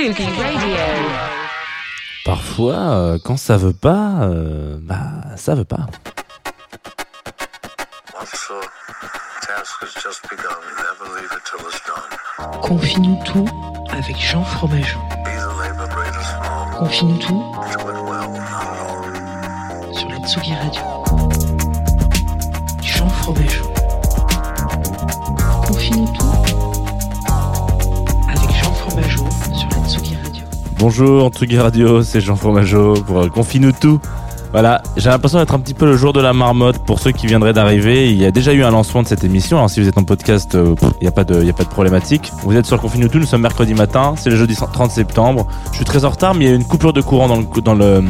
Radio. Parfois, euh, quand ça veut pas, euh, bah ça veut pas. Confie-nous tout avec Jean Fromageau. Confie-nous tout sur la Tsugi Radio. Jean Fromageau. Confie-nous tout Bonjour, Tsugi Radio, c'est Jean Fromageau pour euh, Confie-nous tout. Voilà, j'ai l'impression d'être un petit peu le jour de la marmotte pour ceux qui viendraient d'arriver. Il y a déjà eu un lancement de cette émission. Alors si vous êtes en podcast, euh, il n'y a pas de, a pas de problématique. Vous êtes sur Confine tout. Nous sommes mercredi matin. C'est le jeudi 30 septembre. Je suis très en retard, mais il y a une coupure de courant dans le, dans le,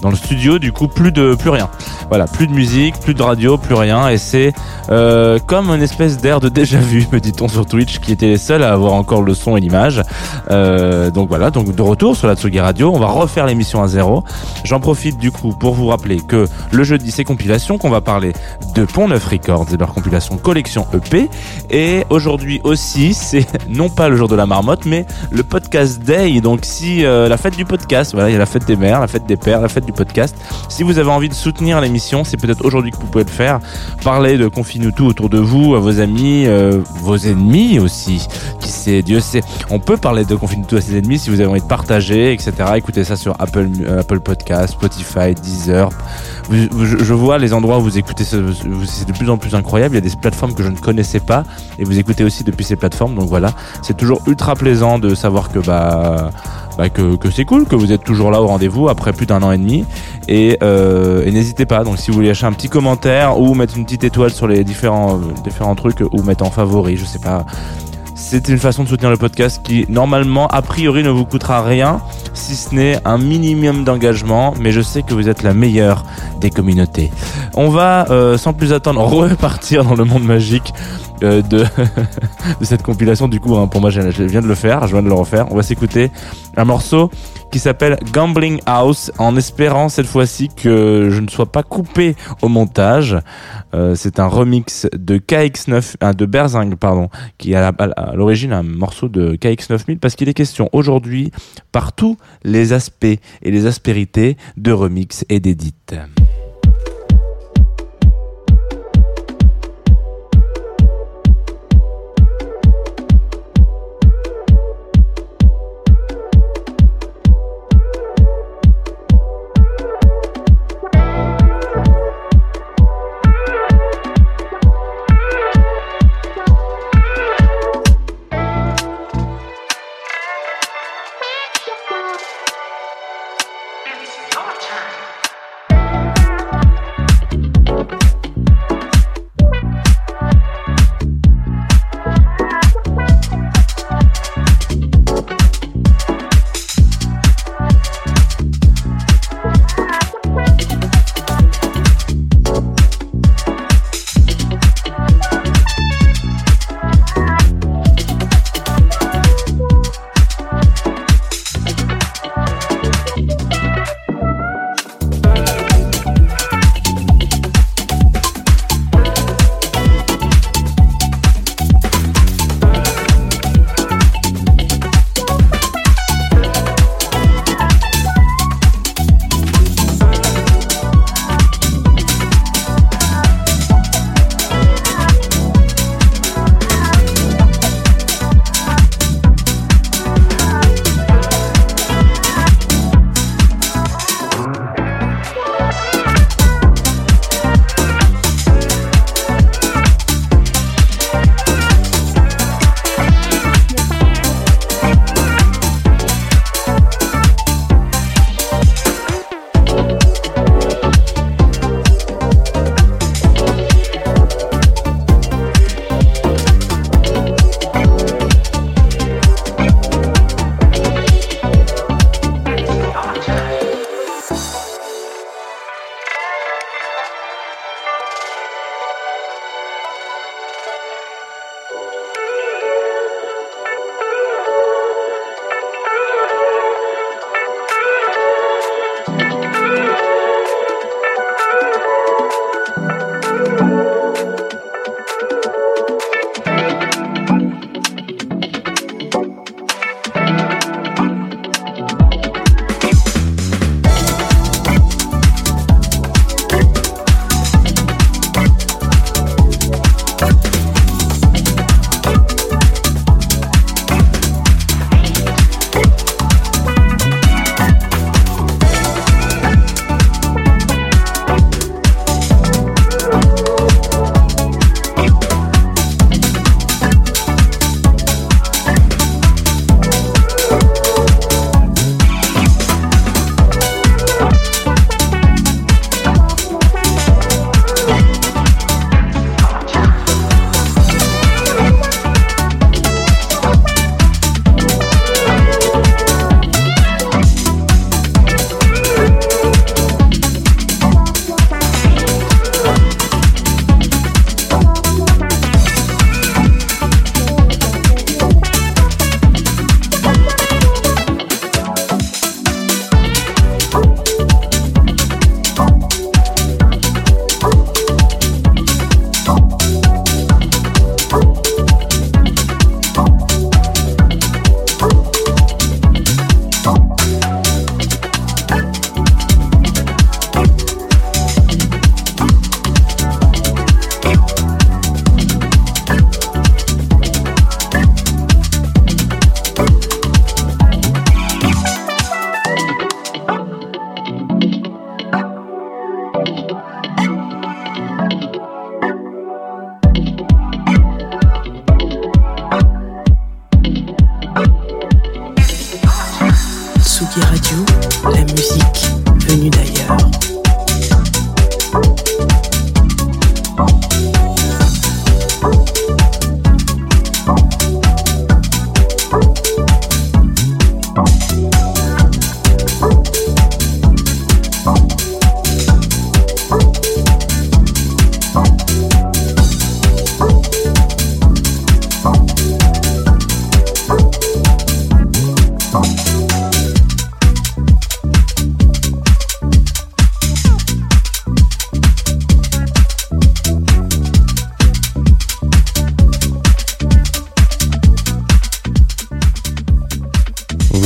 dans le studio. Du coup, plus de, plus rien. Voilà, plus de musique, plus de radio, plus rien. Et c'est euh, comme une espèce d'air de déjà vu, me dit-on sur Twitch, qui était les seuls à avoir encore le son et l'image. Euh, donc voilà, donc de retour sur la Tsugi Radio. On va refaire l'émission à zéro. J'en profite du coup pour vous rappeler que le jeudi c'est compilation, qu'on va parler de Pont Neuf Records et leur compilation collection EP. Et aujourd'hui aussi, c'est non pas le jour de la marmotte, mais le podcast day. Donc si euh, la fête du podcast, voilà, il y a la fête des mères, la fête des pères, la fête du podcast. Si vous avez envie de soutenir l'émission, c'est peut-être aujourd'hui que vous pouvez le faire. Parler de Confine tout autour de vous, à vos amis, euh, vos ennemis aussi. Qui sait, Dieu sait. On peut parler de Confine tout à ses ennemis si vous avez envie de partager, etc. Écoutez ça sur Apple, euh, Apple Podcast, Spotify, Deezer. Je, vois les endroits où vous écoutez, c'est de plus en plus incroyable. Il y a des plateformes que je ne connaissais pas et vous écoutez aussi depuis ces plateformes. Donc voilà, c'est toujours ultra plaisant de savoir que bah, bah, que, c'est cool, que vous êtes toujours là au rendez-vous après plus d'un an et demi. Et, euh, et n'hésitez pas. Donc si vous voulez lâcher un petit commentaire ou mettre une petite étoile sur les différents euh, différents trucs ou mettre en favori, je sais pas. C'est une façon de soutenir le podcast qui, normalement, a priori, ne vous coûtera rien, si ce n'est un minimum d'engagement, mais je sais que vous êtes la meilleure des communautés. On va, euh, sans plus attendre, repartir dans le monde magique de, de cette compilation. Du coup, hein, pour moi, je je viens de le faire, je viens de le refaire. On va s'écouter un morceau qui s'appelle Gambling House, en espérant cette fois-ci que je ne sois pas coupé au montage. Euh, c'est un remix de KX9, ah, de Berzing, pardon, qui est à l'origine un morceau de KX9000 parce qu'il est question aujourd'hui par tous les aspects et les aspérités de remix et d'édit.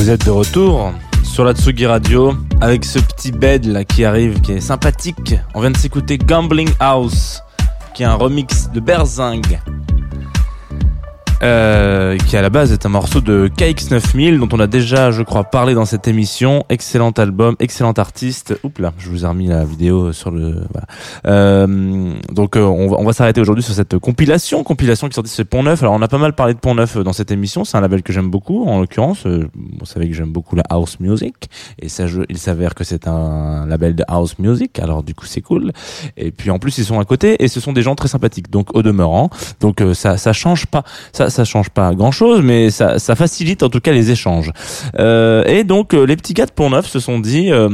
Vous êtes de retour sur la Tsugi Radio avec ce petit bed là qui arrive, qui est sympathique. On vient de s'écouter Gambling House, qui est un remix de Berzing. Euh, qui à la base est un morceau de KX9000 dont on a déjà, je crois, parlé dans cette émission. Excellent album, excellent artiste. Oups là, je vous ai remis la vidéo sur le. Voilà. Euh, donc euh, on va, s'arrêter aujourd'hui sur cette compilation, compilation qui est sortie chez Pont Neuf. Alors on a pas mal parlé de Pont Neuf dans cette émission. C'est un label que j'aime beaucoup, en l'occurrence. Euh, vous savez que j'aime beaucoup la house music et ça, il s'avère que c'est un label de house music. Alors du coup c'est cool. Et puis en plus ils sont à côté et ce sont des gens très sympathiques. Donc au demeurant, donc euh, ça ça change pas, ça ça change pas grand chose, mais ça ça facilite en tout cas les échanges. Euh, et donc euh, les petits gars de Pont Neuf se sont dit euh,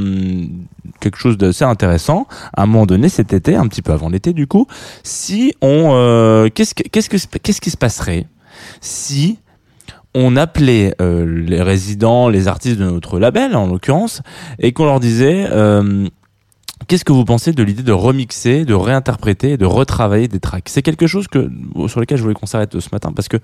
quelque chose d'assez intéressant à un moment donné cet été, un petit peu avant l'été du coup, si on qu'est-ce que qu'est-ce que qu'est-ce qui se passerait si on appelait les résidents, les artistes de notre label en l'occurrence, et qu'on leur disait Qu'est-ce que vous pensez de l'idée de remixer, de réinterpréter, de retravailler des tracks? C'est quelque chose que sur lequel je voulais qu'on s'arrête ce matin parce que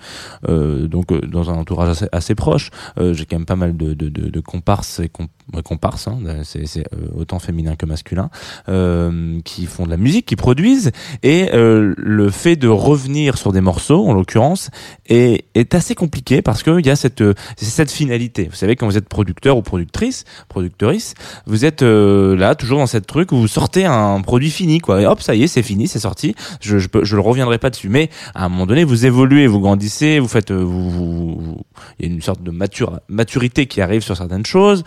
euh, donc euh, dans un entourage assez, proche, euh, j'ai quand même pas mal de, de, de, comparses et com- ouais, comparses, hein, c'est euh, autant féminin que masculin, euh, qui font de la musique, qui produisent et euh, le fait de revenir sur des morceaux, en l'occurrence, est, est assez compliqué parce qu'il y a cette euh, cette finalité. Vous savez quand vous êtes producteur ou productrice, productrice, vous êtes euh, là toujours dans cette truc où vous sortez un produit fini quoi. Et hop, ça y est, c'est fini, c'est sorti. Je je, je le reviendrai pas dessus. Mais à un moment donné, vous évoluez, vous grandissez, vous faites, euh, vous, vous- vous- il y a une sorte de mature, maturité qui arrive sur certaines choses.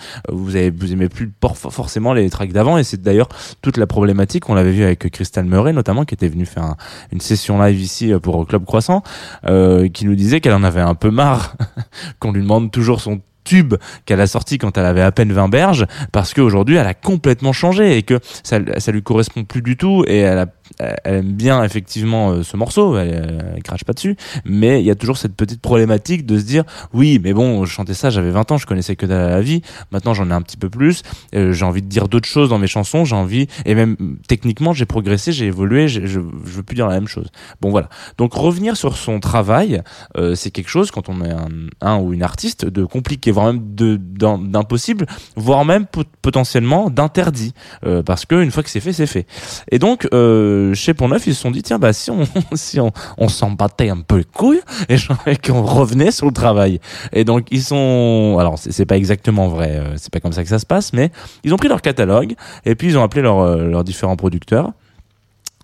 Vous avez, aimez plus forcément les tracks d'avant. Et c'est d'ailleurs toute la problématique. On l'avait vu avec Crystal Murray notamment, qui était venu faire un- une session live ici euh, pour Club Croissant, euh, qui nous disait qu'elle en avait un peu marre qu'on lui demande toujours son tube qu'elle a sorti quand elle avait à peine 20 berges parce qu'aujourd'hui elle a complètement changé et que ça, ça lui correspond plus du tout et elle, a, elle aime bien effectivement euh, ce morceau elle, elle crache pas dessus mais il y a toujours cette petite problématique de se dire oui mais bon je chantais ça j'avais 20 ans je connaissais que à la vie maintenant j'en ai un petit peu plus euh, j'ai envie de dire d'autres choses dans mes chansons j'ai envie et même techniquement j'ai progressé j'ai évolué je, je veux plus dire la même chose. Bon voilà. Donc revenir sur son travail euh, c'est quelque chose quand on est un, un ou une artiste de compliqué voire même de d'im- d'impossible voire même pot- potentiellement d'interdit euh, parce que une fois que c'est fait c'est fait. Et donc euh, chez Pont Neuf ils se sont dit tiens bah si on si on, on s'en battait un peu les couilles et qu'on revenait sur le travail. Et donc ils sont alors c'est pas exactement vrai euh, c'est pas comme ça que ça se passe mais ils ont pris leur catalogue et puis ils ont appelé leurs euh, leurs différents producteurs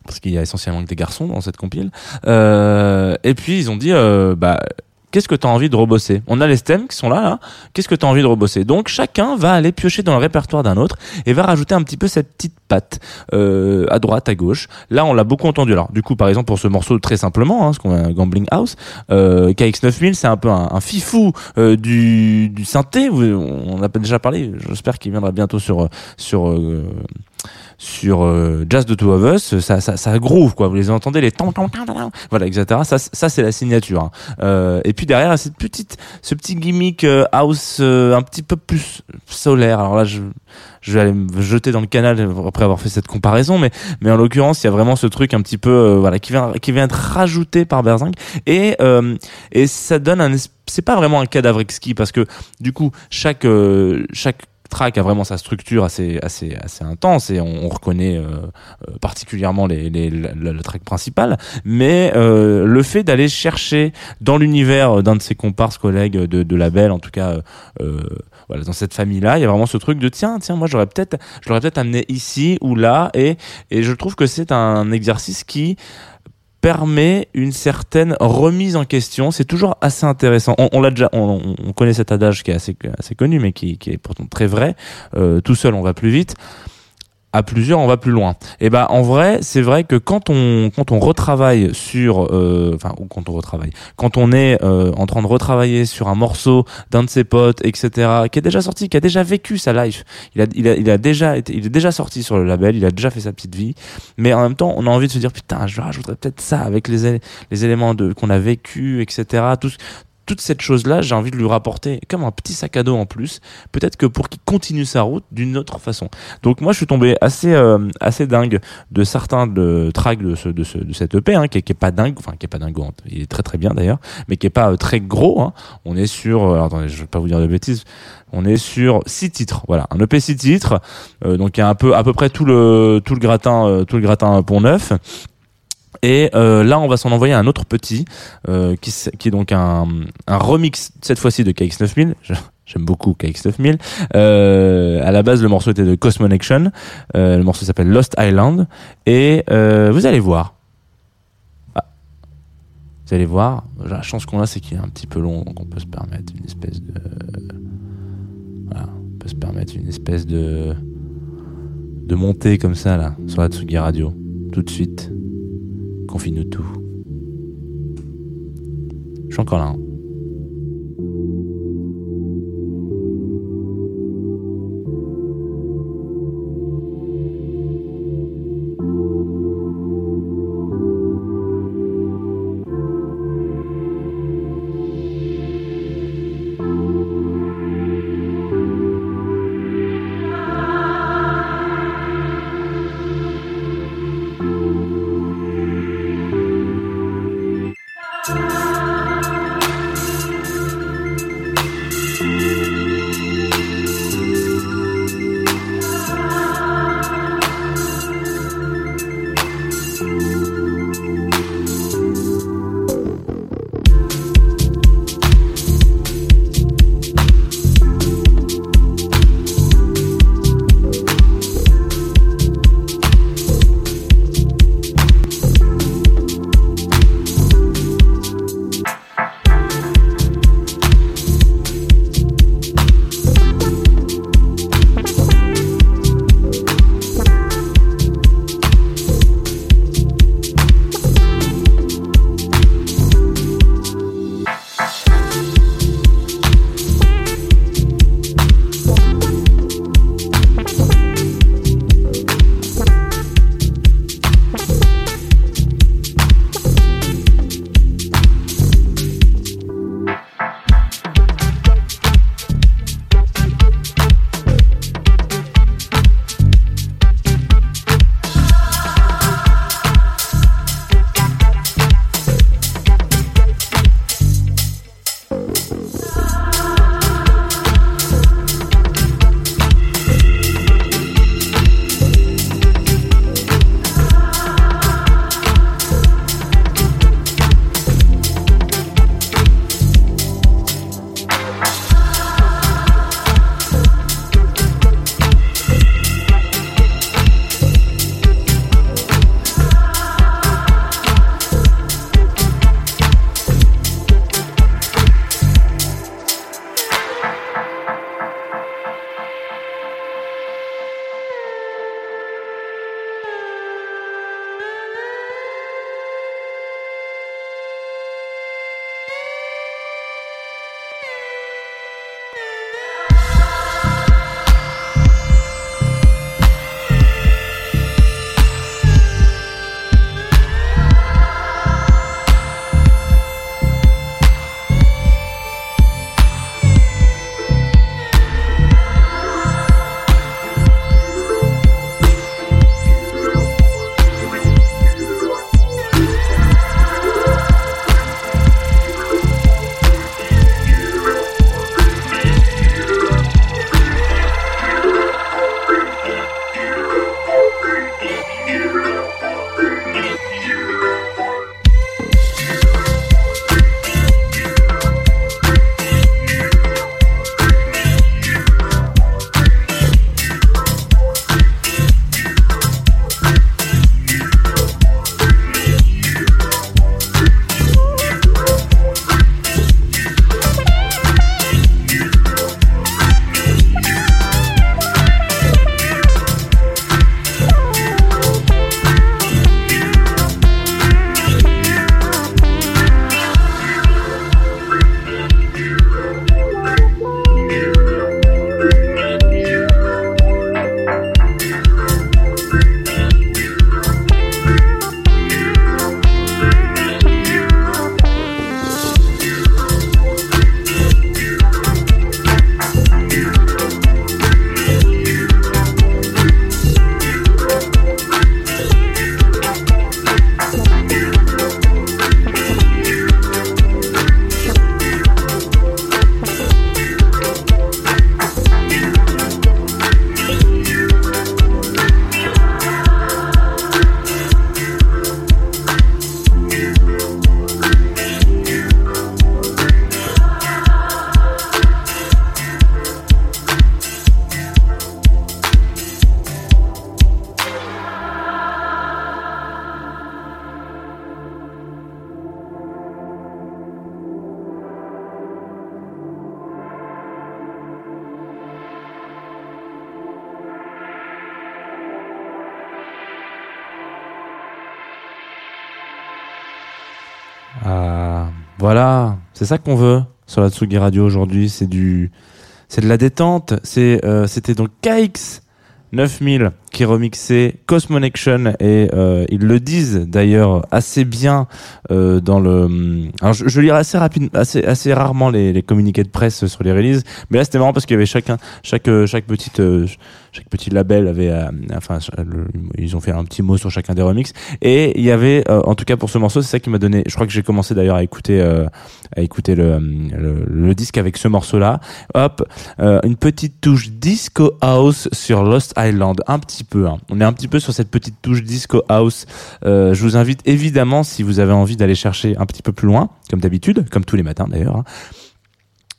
parce qu'il y a essentiellement que des garçons dans cette compile euh, et puis ils ont dit bah Qu'est-ce que tu as envie de rebosser? On a les stems qui sont là, là. Qu'est-ce que tu as envie de rebosser? Donc chacun va aller piocher dans le répertoire d'un autre et va rajouter un petit peu cette petite patte euh, à droite, à gauche. Là, on l'a beaucoup entendu. Alors, du coup, par exemple, pour ce morceau, très simplement, hein, ce qu'on a Gambling House, euh, KX9000, c'est un peu un, un fifou euh, du, du synthé. On en a déjà parlé. J'espère qu'il viendra bientôt sur sur euh, sur euh, Jazz de Two of Us, ça, ça, ça groove quoi. Vous les entendez les tam tam tam, tam. voilà etc. Ça, ça c'est la signature. hein. Euh, et puis derrière cette petite, ce petit gimmick euh, house euh, un petit peu plus solaire. Alors là, je, je vais aller me jeter dans le canal après avoir fait cette comparaison, mais mais en l'occurrence, il y a vraiment ce truc un petit peu euh, voilà qui vient qui vient être rajouté par Berzing et euh, et ça donne un es- c'est pas vraiment un cadavre exquis parce que du coup chaque chaque track a vraiment sa structure assez assez assez intense et on, on reconnaît euh, euh, particulièrement les, les, le, track principal. Mais euh, le fait d'aller chercher dans l'univers d'un de ses comparses collègues de, de label en tout cas euh, euh, voilà dans cette famille là il y a vraiment ce truc de tiens tiens moi j'aurais peut-être je l'aurais peut-être amené ici ou là. Et et je trouve que c'est un exercice qui permet une certaine remise en question. C'est toujours assez intéressant. On, on l'a déjà, on, on- on connaît cet adage qui est assez, assez connu, mais qui, qui est pourtant très vrai. Euh, tout seul, on va plus vite. À plusieurs, on va plus loin. Et ben, en vrai, c'est vrai que quand on quand on retravaille sur, euh, enfin, ou quand on retravaille, quand on est euh, en train de retravailler sur un morceau d'un de ses potes, etc., qui est déjà sorti, qui a déjà vécu sa life, il a, il a, il a déjà été, il est déjà sorti sur le label, il a déjà fait sa petite vie, mais en même temps, on a envie de se dire putain, je rajouterais peut-être ça avec les, les éléments de qu'on a vécu, etc. Tout, toute cette chose-là, j'ai envie de lui rapporter comme un petit sac à dos en plus, peut-être que pour qu'il continue sa route d'une autre façon. Donc moi, je suis tombé assez euh, assez dingue de certains de tracks de ce de ce de cette EP, hein, qui, qui est pas dingue, enfin qui est pas dingue, il est très très bien d'ailleurs, mais qui est pas euh, très gros. Hein. On est sur, euh, attendez, je vais pas vous dire de bêtises. On est sur six titres, voilà, un EP six titres, euh, donc il y a un peu à peu près tout le tout le gratin euh, tout le gratin Pont Neuf. Et euh, là, on va s'en envoyer un autre petit, euh, qui, est donc un, remix cette fois-ci de KX9000. Je- J'aime beaucoup KX9000. Euh, à la base, le morceau était de Cosmonection. Euh, le morceau s'appelle Lost Island. Et vous allez voir. Ah. Vous allez voir. La chance qu'on a, c'est qu'il est un petit peu long, donc on peut se permettre une espèce de. Voilà, on peut se permettre une espèce de de montée comme ça là sur la Tsugi Radio tout de suite. Confine-nous tout. Je suis encore là. hein. Ah, voilà, c'est ça qu'on veut sur la Tsugi Radio aujourd'hui. C'est du, c'est de la détente. Euh, c'était donc KX 9000 qui remixait Cosmonection et euh, ils le disent d'ailleurs assez bien euh, dans le. Alors je, lirai assez rapide, assez assez rarement les, communiqués de presse sur les releases, mais là c'était marrant parce qu'il y avait chacun, chaque euh, chaque petite chaque petit label avait, enfin ils ont fait un petit mot sur chacun des remixes et il y avait en tout cas pour ce morceau c'est ça qui m'a donné. Je crois que j'ai commencé d'ailleurs à écouter à écouter le, le le disque avec ce morceau là. Hop, une petite touche disco house sur Lost Island, un petit hein. On est un petit peu sur cette petite touche disco house. Euh, je vous invite évidemment, si vous avez envie d'aller chercher un petit peu plus loin, comme d'habitude, comme tous les matins d'ailleurs. hein,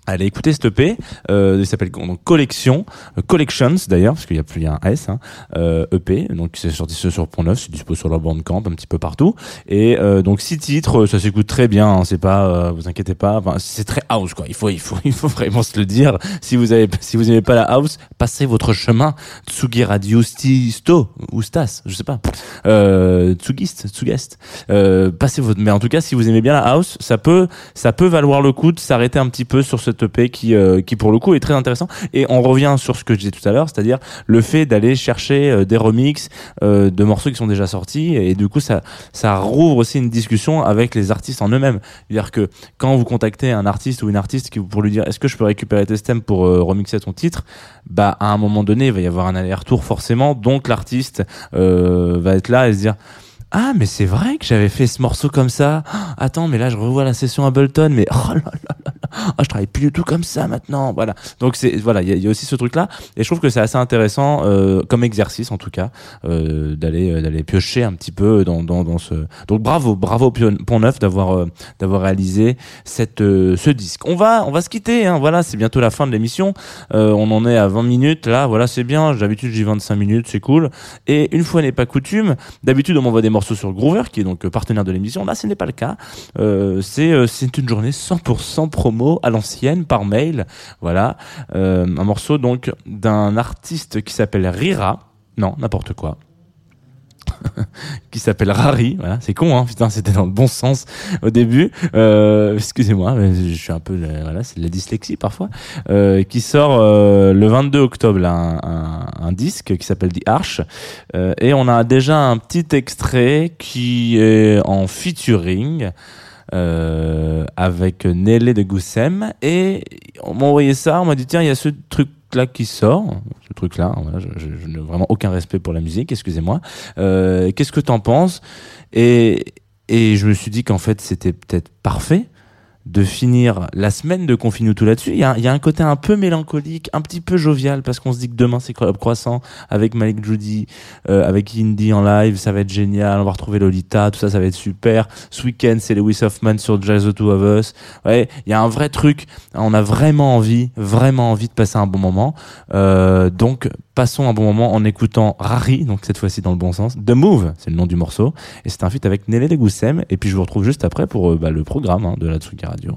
Allez écouter cette EP, euh, il s'appelle donc Collection, euh, Collections d'ailleurs, parce qu'il y a plus un S, hein, euh, EP, donc c'est sorti ce sur Pont Neuf, c'est dispo sur leur Bandcamp un petit peu partout, et euh, donc six titres, ça s'écoute très bien, hein, c'est pas, euh, vous inquiétez pas, c'est très house quoi, il faut, il faut, il faut vraiment se le dire. Si vous avez, si vous aimez pas la house, passez votre chemin, Tsugi Radio Sto ou Stas, je sais pas, euh, Tsugist, Tsugest, euh, passez votre, mais en tout cas si vous aimez bien la house, ça peut, ça peut valoir le coup de s'arrêter un petit peu sur cette EP qui, euh, qui pour le coup est très intéressant. Et on revient sur ce que je disais tout à l'heure, c'est-à-dire le fait d'aller chercher euh, des remixes euh, de morceaux qui sont déjà sortis, et du coup ça, ça rouvre aussi une discussion avec les artistes en eux-mêmes. C'est-à-dire que quand vous contactez un artiste ou une artiste qui, pour lui dire est-ce que je peux récupérer tes stems pour euh, remixer ton titre, bah à un moment donné il va y avoir un aller-retour forcément, donc l'artiste va être là et se dire ah mais c'est vrai que j'avais fait ce morceau comme ça. Attends mais là je revois la session Ableton mais oh là là là là. Ah, je travaille plus du tout comme ça maintenant. Voilà. Donc c'est voilà il y, a- aussi ce truc là et je trouve que c'est assez intéressant euh, comme exercice en tout cas euh, d'aller euh, d'aller piocher un petit peu dans, dans dans ce. Donc bravo bravo Pont Neuf d'avoir euh, d'avoir réalisé cette euh, ce disque. On va on va se quitter. Hein, voilà c'est bientôt la fin de l'émission. On en est à 20 minutes là. Voilà c'est bien. D'habitude j'ai 25 minutes c'est cool. Et une fois n'est pas coutume, d'habitude on m'envoie des morceaux sur Groover qui est donc euh, partenaire de l'émission. Là ce n'est pas le cas. Euh, c'est euh, c'est une journée 100% promo à l'ancienne par mail. Voilà un morceau donc d'un artiste qui s'appelle Rira. Non n'importe quoi. qui s'appelle Rari, voilà, c'est con, hein, putain, c'était dans le bon sens au début. Euh, excusez-moi, je suis un peu, euh, voilà, c'est de la dyslexie parfois. Euh, qui sort le 22 octobre, là, un, un, disque qui s'appelle The Arch, et on a déjà un petit extrait qui est en featuring. Avec Nelly de Goussem et on m'a envoyé ça, on m'a dit tiens il y a ce truc là qui sort, ce truc là, voilà, je, n'ai vraiment aucun respect pour la musique, excusez-moi. Euh, Qu'est-ce que t'en penses? Et je me suis dit qu'en fait c'était peut-être parfait de finir la semaine de Confine tout là-dessus. Il y y a un côté un peu mélancolique, un petit peu jovial, parce qu'on se dit que demain c'est Croissant avec Malik Judy, euh, avec Indy en live, ça va être génial, on va retrouver Lolita, tout ça, ça va être super. Ce week-end c'est Lewis Hoffman sur Jazz the Two of Us. Ouais, il y a un vrai truc, on a vraiment envie, vraiment envie de passer un bon moment. Euh, donc passons un bon moment en écoutant Rari, donc cette fois-ci dans le bon sens. The Move, c'est le nom du morceau, et c'est un feat avec Nelly Legoussem. Et puis je vous retrouve juste après pour euh, bah, le programme hein, de la Tsugi Radio.